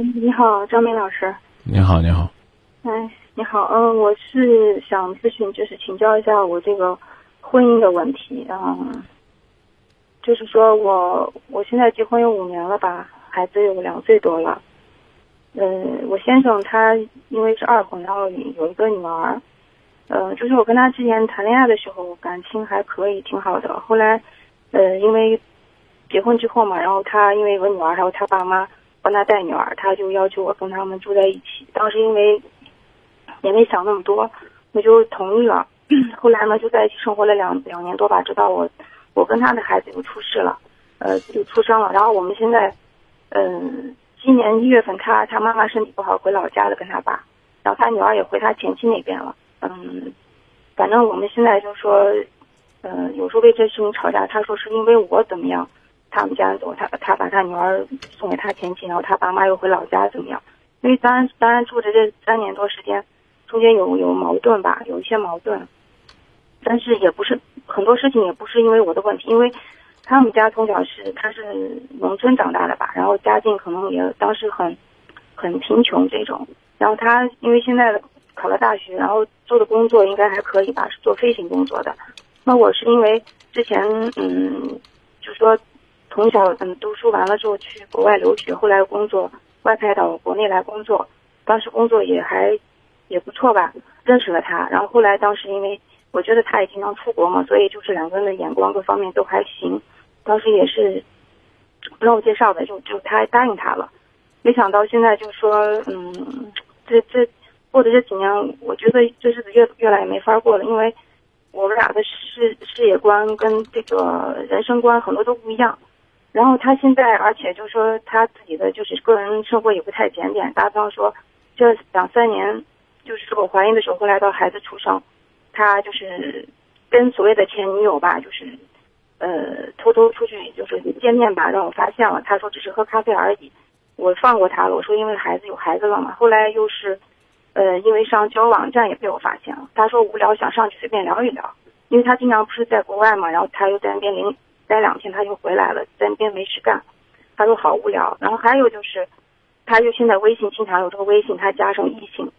嗯，你好，张明老师。你好，你好。哎，你好，嗯，我是想咨询，就是请教一下我这个婚姻的问题。嗯，就是说我我现在结婚有五年了吧，孩子有两岁多了。嗯，我先生他因为是二婚，然后有一个女儿。呃，就是我跟他之前谈恋爱的时候，感情还可以，挺好的。后来，呃，因为结婚之后嘛，然后他因为有个女儿，还有他爸妈帮他带女儿，他就要求我跟他们住在一起。当时因为也没想那么多，我就同意了。后来呢，就在一起生活了两两年多吧，直到我我跟他的孩子又出事了，呃，就出生了。然后我们现在，嗯，今年一月份，他他妈妈身体不好，回老家了跟他爸，然后他女儿也回他前妻那边了。嗯，反正我们现在就说，嗯，有时候为这事情吵架。他说是因为我怎么样，他们家走，他他把他女儿送给他前妻，然后他爸妈又回老家怎么样？因为当然当然住的这三年多时间，中间有有矛盾吧，有一些矛盾，但是也不是很多事情也不是因为我的问题，因为他们家从小是他是农村长大的吧，然后家境可能也当时很很贫穷这种，然后他因为现在。考了大学，然后做的工作应该还可以吧，是做飞行工作的。那我是因为之前嗯，就说从小嗯读书完了之后去国外留学，后来工作外派到国内来工作，当时工作也还也不错吧，认识了他。然后后来当时因为我觉得他也经常出国嘛，所以就是两个人的眼光各方面都还行。当时也是让我介绍的，就就他答应他了。没想到现在就说嗯，这这。过的这几年，我觉得这日子越越来越没法过了，因为我们俩的事事业观跟这个人生观很多都不一样。然后他现在，而且就是说他自己的就是个人生活也不太检点。打比方说，这两三年，就是我怀孕的时候，后来到孩子出生，他就是跟所谓的前女友吧，就是呃偷偷出去就是见面吧，让我发现了。他说只是喝咖啡而已，我放过他了。我说因为孩子有孩子了嘛。后来又是。呃，因为上交友网站也被我发现了。他说无聊想上去随便聊一聊，因为他经常不是在国外嘛，然后他又在那边领待两天，他就回来了，在那边没事干。他说好无聊。然后还有就是，他就现在微信经常有这个微信，他加上异性，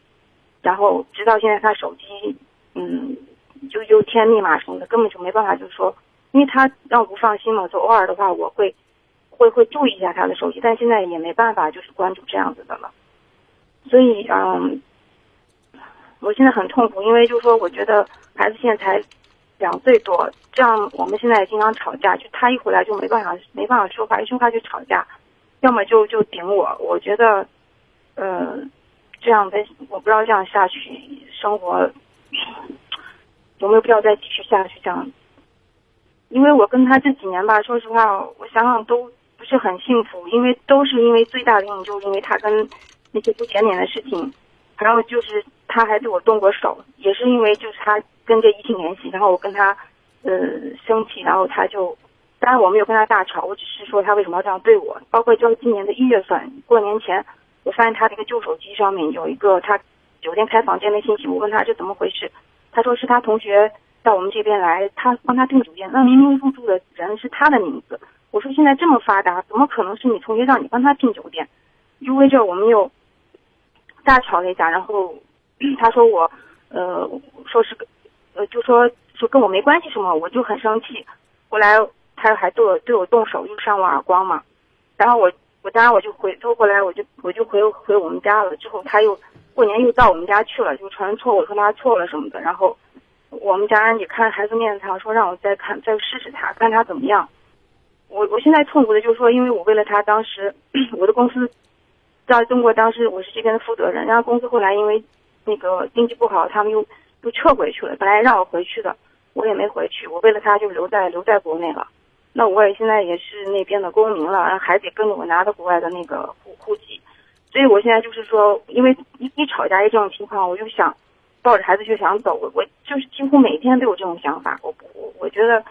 然后直到现在他手机，嗯，就又添密码什么的，根本就没办法，就是说，因为他让我不放心嘛，就偶尔的话我会，会会注意一下他的手机，但现在也没办法，就是关注这样子的了。所以，嗯。我现在很痛苦，因为就是说，我觉得孩子现在才两岁多，这样我们现在也经常吵架，就他一回来就没办法没办法说话，一说话就吵架，要么就就顶我。我觉得，呃，这样的我不知道这样下去生活有没有必要再继续下去这样，因为我跟他这几年吧，说实话，我想想都不是很幸福，因为都是因为最大的原因就是因为他跟那些不检点的事情。然后就是他还对我动过手，也是因为就是他跟这异性联系，然后我跟他，呃，生气，然后他就，当然我没有跟他大吵，我只是说他为什么要这样对我。包括就是今年的一月份过年前，我发现他那个旧手机上面有一个他酒店开房间的信息，我问他这怎么回事，他说是他同学到我们这边来，他帮他订酒店，那明明入住的人是他的名字。我说现在这么发达，怎么可能是你同学让你帮他订酒店？因为这我们又。大吵了一架，然后 他说我，呃，说是，呃，就说说跟我没关系什么，我就很生气。后来他还对我对我动手，又扇我耳光嘛。然后我我当然我就回，后来我就我就回回我们家了。之后他又过年又到我们家去了，就承认错误，说他错了什么的。然后我们家人也看孩子面子上，说让我再看再试试他，看他怎么样。我我现在痛苦的就是说，因为我为了他，当时 我的公司。在中国，当时我是这边的负责人，然后公司后来因为那个经济不好，他们又又撤回去了。本来让我回去的，我也没回去。我为了他就留在留在国内了。那我也现在也是那边的公民了，然后孩子跟着我拿到国外的那个户户籍。所以我现在就是说，因为一一吵架一这种情况，我就想抱着孩子就想走。我我就是几乎每天都有这种想法。我我我觉得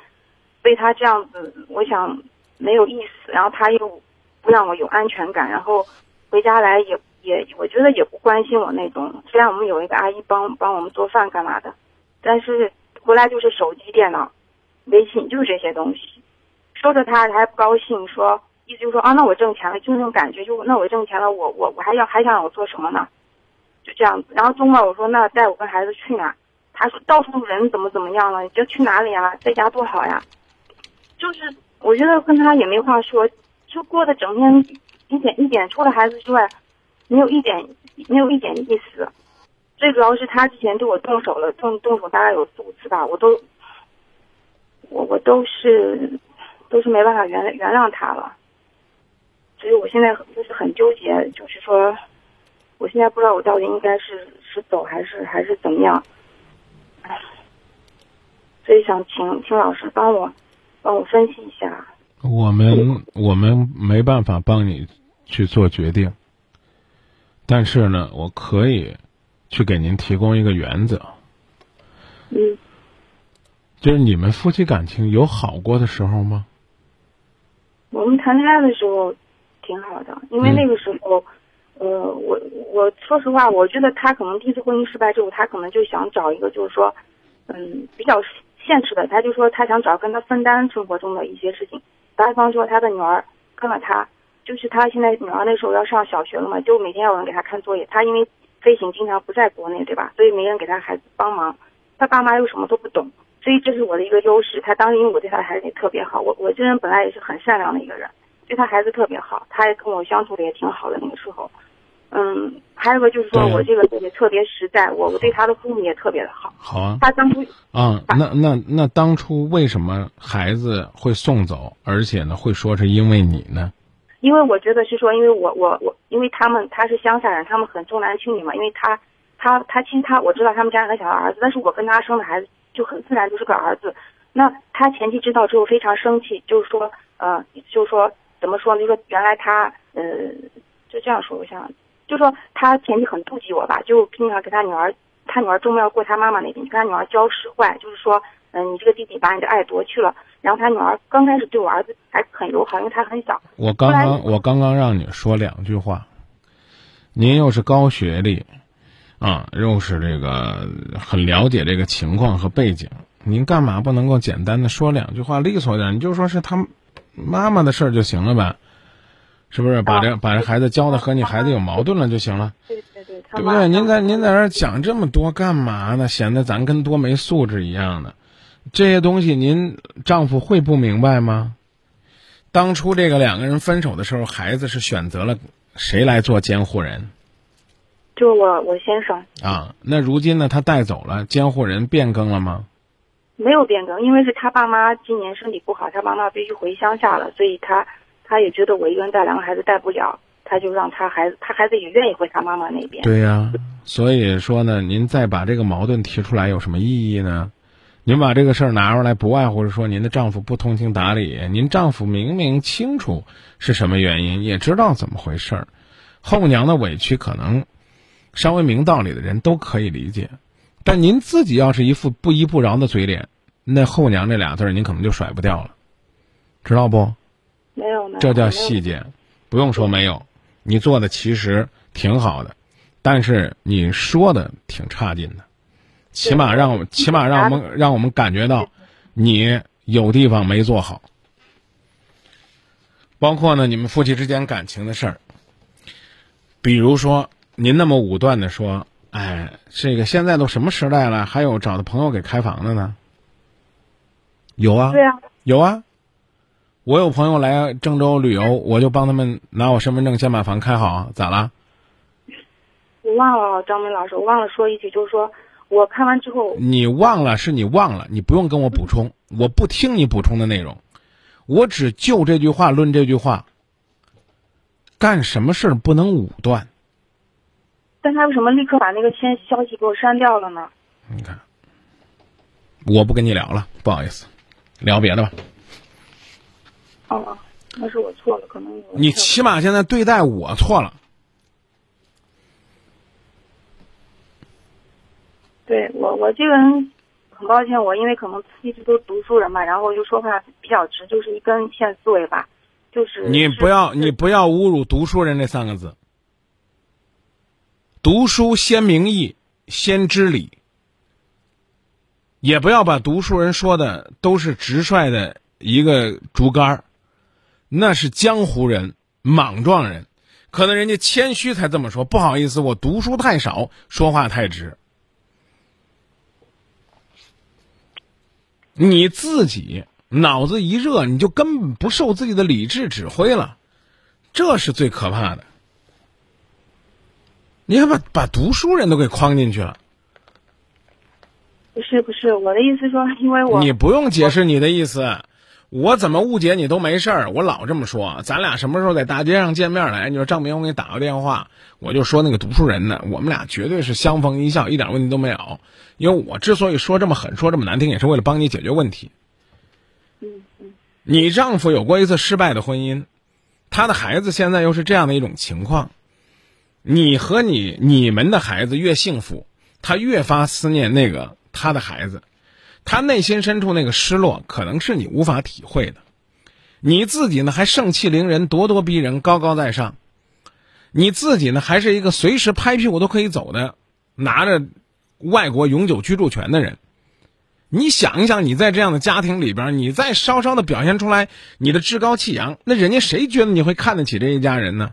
被他这样子，我想没有意思。然后他又不让我有安全感，然后。回家来也也，我觉得也不关心我那种。虽然我们有一个阿姨帮帮我们做饭干嘛的，但是回来就是手机、电脑、微信，就是这些东西。说着他还不高兴，说意思就是说啊，那我挣钱了，就那种感觉，就那我挣钱了，我我我还要还想让我做什么呢？就这样子。然后周末我说那带我跟孩子去哪？他说到处人怎么怎么样了，你就去哪里啊？在家多好呀。就是我觉得跟他也没话说，就过得整天一点一点，除了孩子之外，没有一点没有一点意思。最主要是他之前对我动手了，动动手大概有四五次吧，我都我我都是都是没办法原谅原谅他了。所以我现在就是很纠结，就是说，我现在不知道我到底应该是是走还是还是怎么样。所以想请请老师帮我帮我分析一下。我们我们没办法帮你去做决定，但是呢，我可以去给您提供一个原则。嗯。就是你们夫妻感情有好过的时候吗？我们谈恋爱的时候挺好的，因为那个时候，呃，我我说实话，我觉得他可能第一次婚姻失败之后，他可能就想找一个，就是说，嗯，比较。现实的，他就说他想找跟他分担生活中的一些事情。打比方说，他的女儿跟了他，就是他现在女儿那时候要上小学了嘛，就每天有人给他看作业。他因为飞行经常不在国内，对吧？所以没人给他孩子帮忙。他爸妈又什么都不懂，所以这是我的一个优势。他当时因为我对他的孩子也特别好，我我这人本来也是很善良的一个人，对他孩子特别好，他也跟我相处的也挺好的那个时候。嗯，还有个就是说我这个也特别实在，我我对他的父母也特别的好。好啊。他当初啊，那那那当初为什么孩子会送走，而且呢会说是因为你呢？因为我觉得是说，因为我我我，因为他们他是乡下人，他们很重男轻女嘛。因为他他他其实他我知道他们家人想要儿子，但是我跟他生的孩子就很自然就是个儿子。那他前妻知道之后非常生气，就是说呃，就是说怎么说呢？就说原来他呃，就这样说，我想。就说他前妻很妒忌我吧，就经常给他女儿，他女儿周末要过他妈妈那边，跟他女儿交使坏，就是说，嗯，你这个弟弟把你的爱夺去了。然后他女儿刚开始对我儿子还很友好，因为他很小。我刚刚我刚刚让你说两句话，您又是高学历，啊，又是这个很了解这个情况和背景，您干嘛不能够简单的说两句话利索点？你就说是他妈妈的事儿就行了呗。是不是把这把这孩子教的和你孩子有矛盾了就行了？对对对，对不对？您在您在这讲这么多干嘛呢？显得咱跟多没素质一样的。这些东西您丈夫会不明白吗？当初这个两个人分手的时候，孩子是选择了谁来做监护人？就我我先生。啊，那如今呢？他带走了监护人变更了吗？没有变更，因为是他爸妈今年身体不好，他爸妈必须回乡下了，所以他。他也觉得我一个人带两个孩子带不了，他就让他孩子，他孩子也愿意回他妈妈那边。对呀，所以说呢，您再把这个矛盾提出来有什么意义呢？您把这个事儿拿出来，不外乎是说您的丈夫不通情达理。您丈夫明明清楚是什么原因，也知道怎么回事儿，后娘的委屈可能稍微明道理的人都可以理解，但您自己要是一副不依不饶的嘴脸，那后娘这俩字儿您可能就甩不掉了，知道不？没有，没有，这叫细节，不用说没有，你做的其实挺好的，但是你说的挺差劲的，起码让我们，起码让我们，让我们感觉到你有地方没做好。包括呢，你们夫妻之间感情的事儿，比如说您那么武断的说，哎，这个现在都什么时代了，还有找的朋友给开房的呢？有啊，对啊，有啊。我有朋友来郑州旅游，我就帮他们拿我身份证先把房开好，咋了？我忘了，张明老师，我忘了说一句，就是说我看完之后，你忘了是你忘了，你不用跟我补充，我不听你补充的内容，我只就这句话论这句话。干什么事儿不能武断？但他为什么立刻把那个签消息给我删掉了呢？你看，我不跟你聊了，不好意思，聊别的吧。哦，那是我错了，可能你起码现在对待我错了。对我，我这个人很抱歉，我因为可能一直都读书人嘛，然后就说话比较直，就是一根线思维吧，就是你不要你不要侮辱读书人这三个字。读书先明义，先知理，也不要把读书人说的都是直率的一个竹竿儿。那是江湖人、莽撞人，可能人家谦虚才这么说。不好意思，我读书太少，说话太直。你自己脑子一热，你就根本不受自己的理智指挥了，这是最可怕的。你还，把把读书人都给框进去了。不是不是，我的意思说，因为我你不用解释你的意思，我怎么误解你都没事儿。我老这么说，咱俩什么时候在大街上见面来？你说张明，我给你打个电话，我就说那个读书人呢，我们俩绝对是相逢一笑，一点问题都没有。因为我之所以说这么狠，说这么难听，也是为了帮你解决问题。嗯嗯，你丈夫有过一次失败的婚姻，他的孩子现在又是这样的一种情况，你和你你们的孩子越幸福，他越发思念那个。他的孩子，他内心深处那个失落，可能是你无法体会的。你自己呢，还盛气凌人、咄咄逼人、高高在上；你自己呢，还是一个随时拍屁股都可以走的、拿着外国永久居住权的人。你想一想，你在这样的家庭里边，你再稍稍的表现出来你的趾高气扬，那人家谁觉得你会看得起这一家人呢？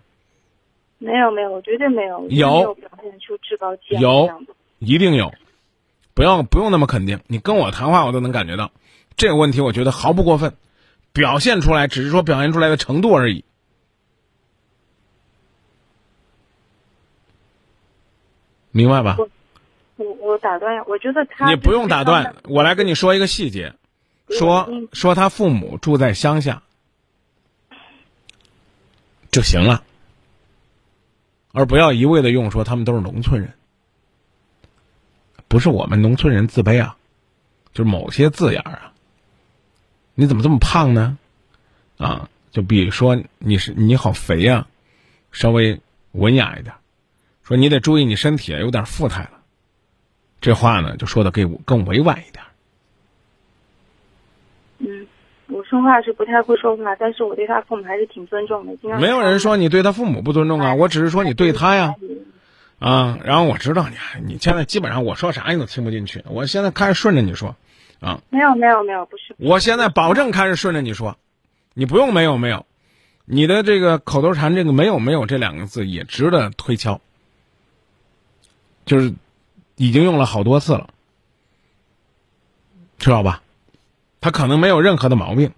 没有没有，我绝对没有，有表现出趾高气扬有，一定有。不要不用那么肯定，你跟我谈话我都能感觉到，这个问题我觉得毫不过分，表现出来只是说表现出来的程度而已，明白吧？我我打断，我觉得他你不用打断，我来跟你说一个细节，说说他父母住在乡下就行了，而不要一味的用说他们都是农村人。不是我们农村人自卑啊，就是某些字眼儿啊。你怎么这么胖呢？啊，就比如说你是你好肥呀，稍微文雅一点。说你得注意你身体有点富态了。这话呢就说的更更委婉一点。嗯，我说话是不太会说话，但是我对他父母还是挺尊重的。没有人说你对他父母不尊重啊，我只是说你对他呀。啊，然后我知道你，你现在基本上我说啥你都听不进去。我现在开始顺着你说，啊，没有没有没有，不是。我现在保证开始顺着你说，你不用没有没有，你的这个口头禅这个没有没有这两个字也值得推敲，就是已经用了好多次了，知道吧？他可能没有任何的毛病，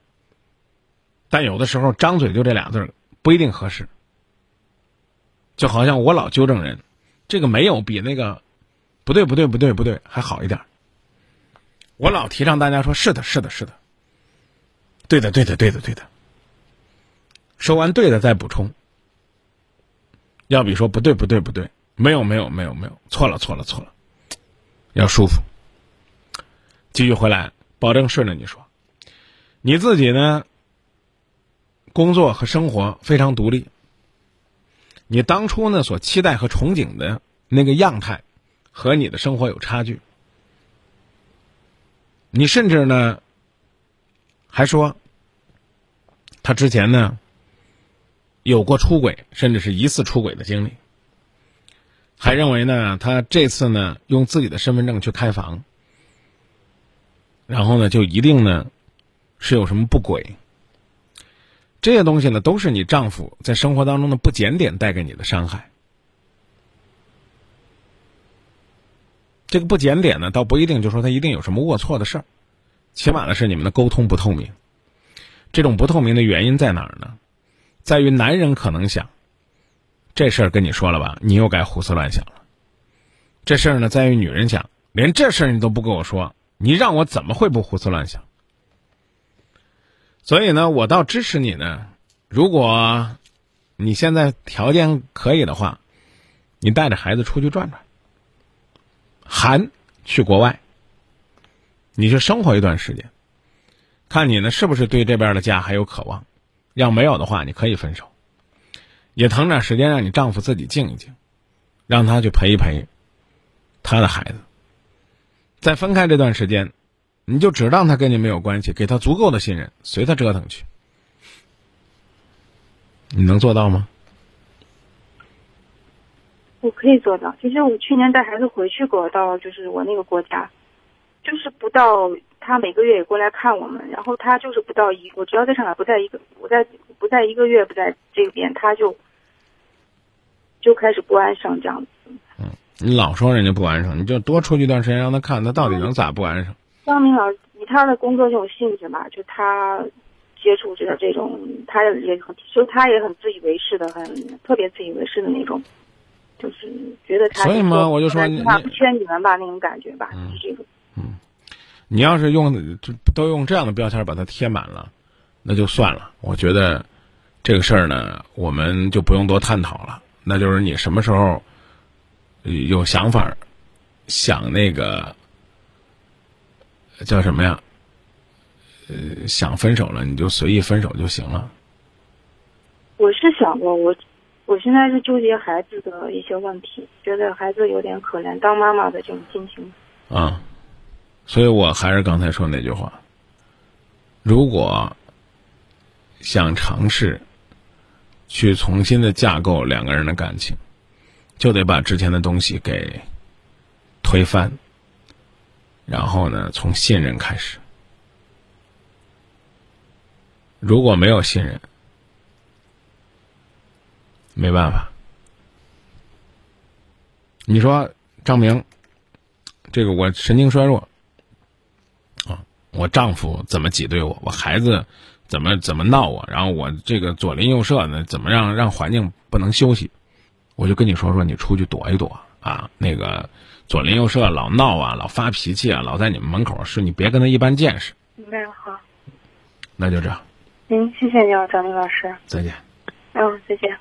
但有的时候张嘴就这俩字不一定合适，就好像我老纠正人。这个没有比那个不对不对不对不对还好一点。我老提倡大家说是的是的是的，对的对的对的对的。说完对的再补充，要比说不对不对不对，没有没有没有没有错了错了错了，要舒服。继续回来，保证顺着你说。你自己呢，工作和生活非常独立。你当初呢所期待和憧憬的那个样态，和你的生活有差距。你甚至呢，还说他之前呢有过出轨，甚至是疑似出轨的经历，还认为呢他这次呢用自己的身份证去开房，然后呢就一定呢是有什么不轨。这些东西呢，都是你丈夫在生活当中的不检点带给你的伤害。这个不检点呢，倒不一定就说他一定有什么龌龊的事儿，起码呢是你们的沟通不透明。这种不透明的原因在哪儿呢？在于男人可能想，这事儿跟你说了吧，你又该胡思乱想了。这事儿呢，在于女人想，连这事儿你都不跟我说，你让我怎么会不胡思乱想？所以呢，我倒支持你呢。如果你现在条件可以的话，你带着孩子出去转转，寒去国外，你去生活一段时间，看你呢是不是对这边的家还有渴望。要没有的话，你可以分手，也腾点时间让你丈夫自己静一静，让他去陪一陪他的孩子。在分开这段时间。你就只当他跟你没有关系，给他足够的信任，随他折腾去。你能做到吗？我可以做到。其实我去年带孩子回去过，到就是我那个国家，就是不到，他每个月也过来看我们，然后他就是不到一，我只要在上海不在一个，我在不在一个月不在这边，他就就开始不安生这样子。嗯你老说人家不安生，你就多出去一段时间让他看，他到底能咋不安生？张明老师以他的工作这种性质吧，就他接触这个这种，他也很，就他也很自以为是的，很特别自以为是的那种，就是觉得他所以嘛，我就说你他不缺你们吧那种感觉吧，就是这个。嗯，你要是用就都用这样的标签把它贴满了，那就算了。我觉得这个事儿呢，我们就不用多探讨了。那就是你什么时候有想法，想那个叫什么呀？呃，想分手了，你就随意分手就行了。我是想过，我我现在是纠结孩子的一些问题，觉得孩子有点可怜，当妈妈的这种心情。啊，所以我还是刚才说那句话：如果想尝试去重新的架构两个人的感情，就得把之前的东西给推翻，然后呢，从信任开始。如果没有信任，没办法。你说张明，这个我神经衰弱啊，我丈夫怎么挤兑我，我孩子怎么怎么闹我，然后我这个左邻右舍呢，怎么让让环境不能休息，我就跟你说说，你出去躲一躲啊。那个左邻右舍老闹啊，老发脾气啊，老在你们门口，是你别跟他一般见识。明白了，好。那就这样。行，谢谢你啊，张丽老师。再见。嗯，再见。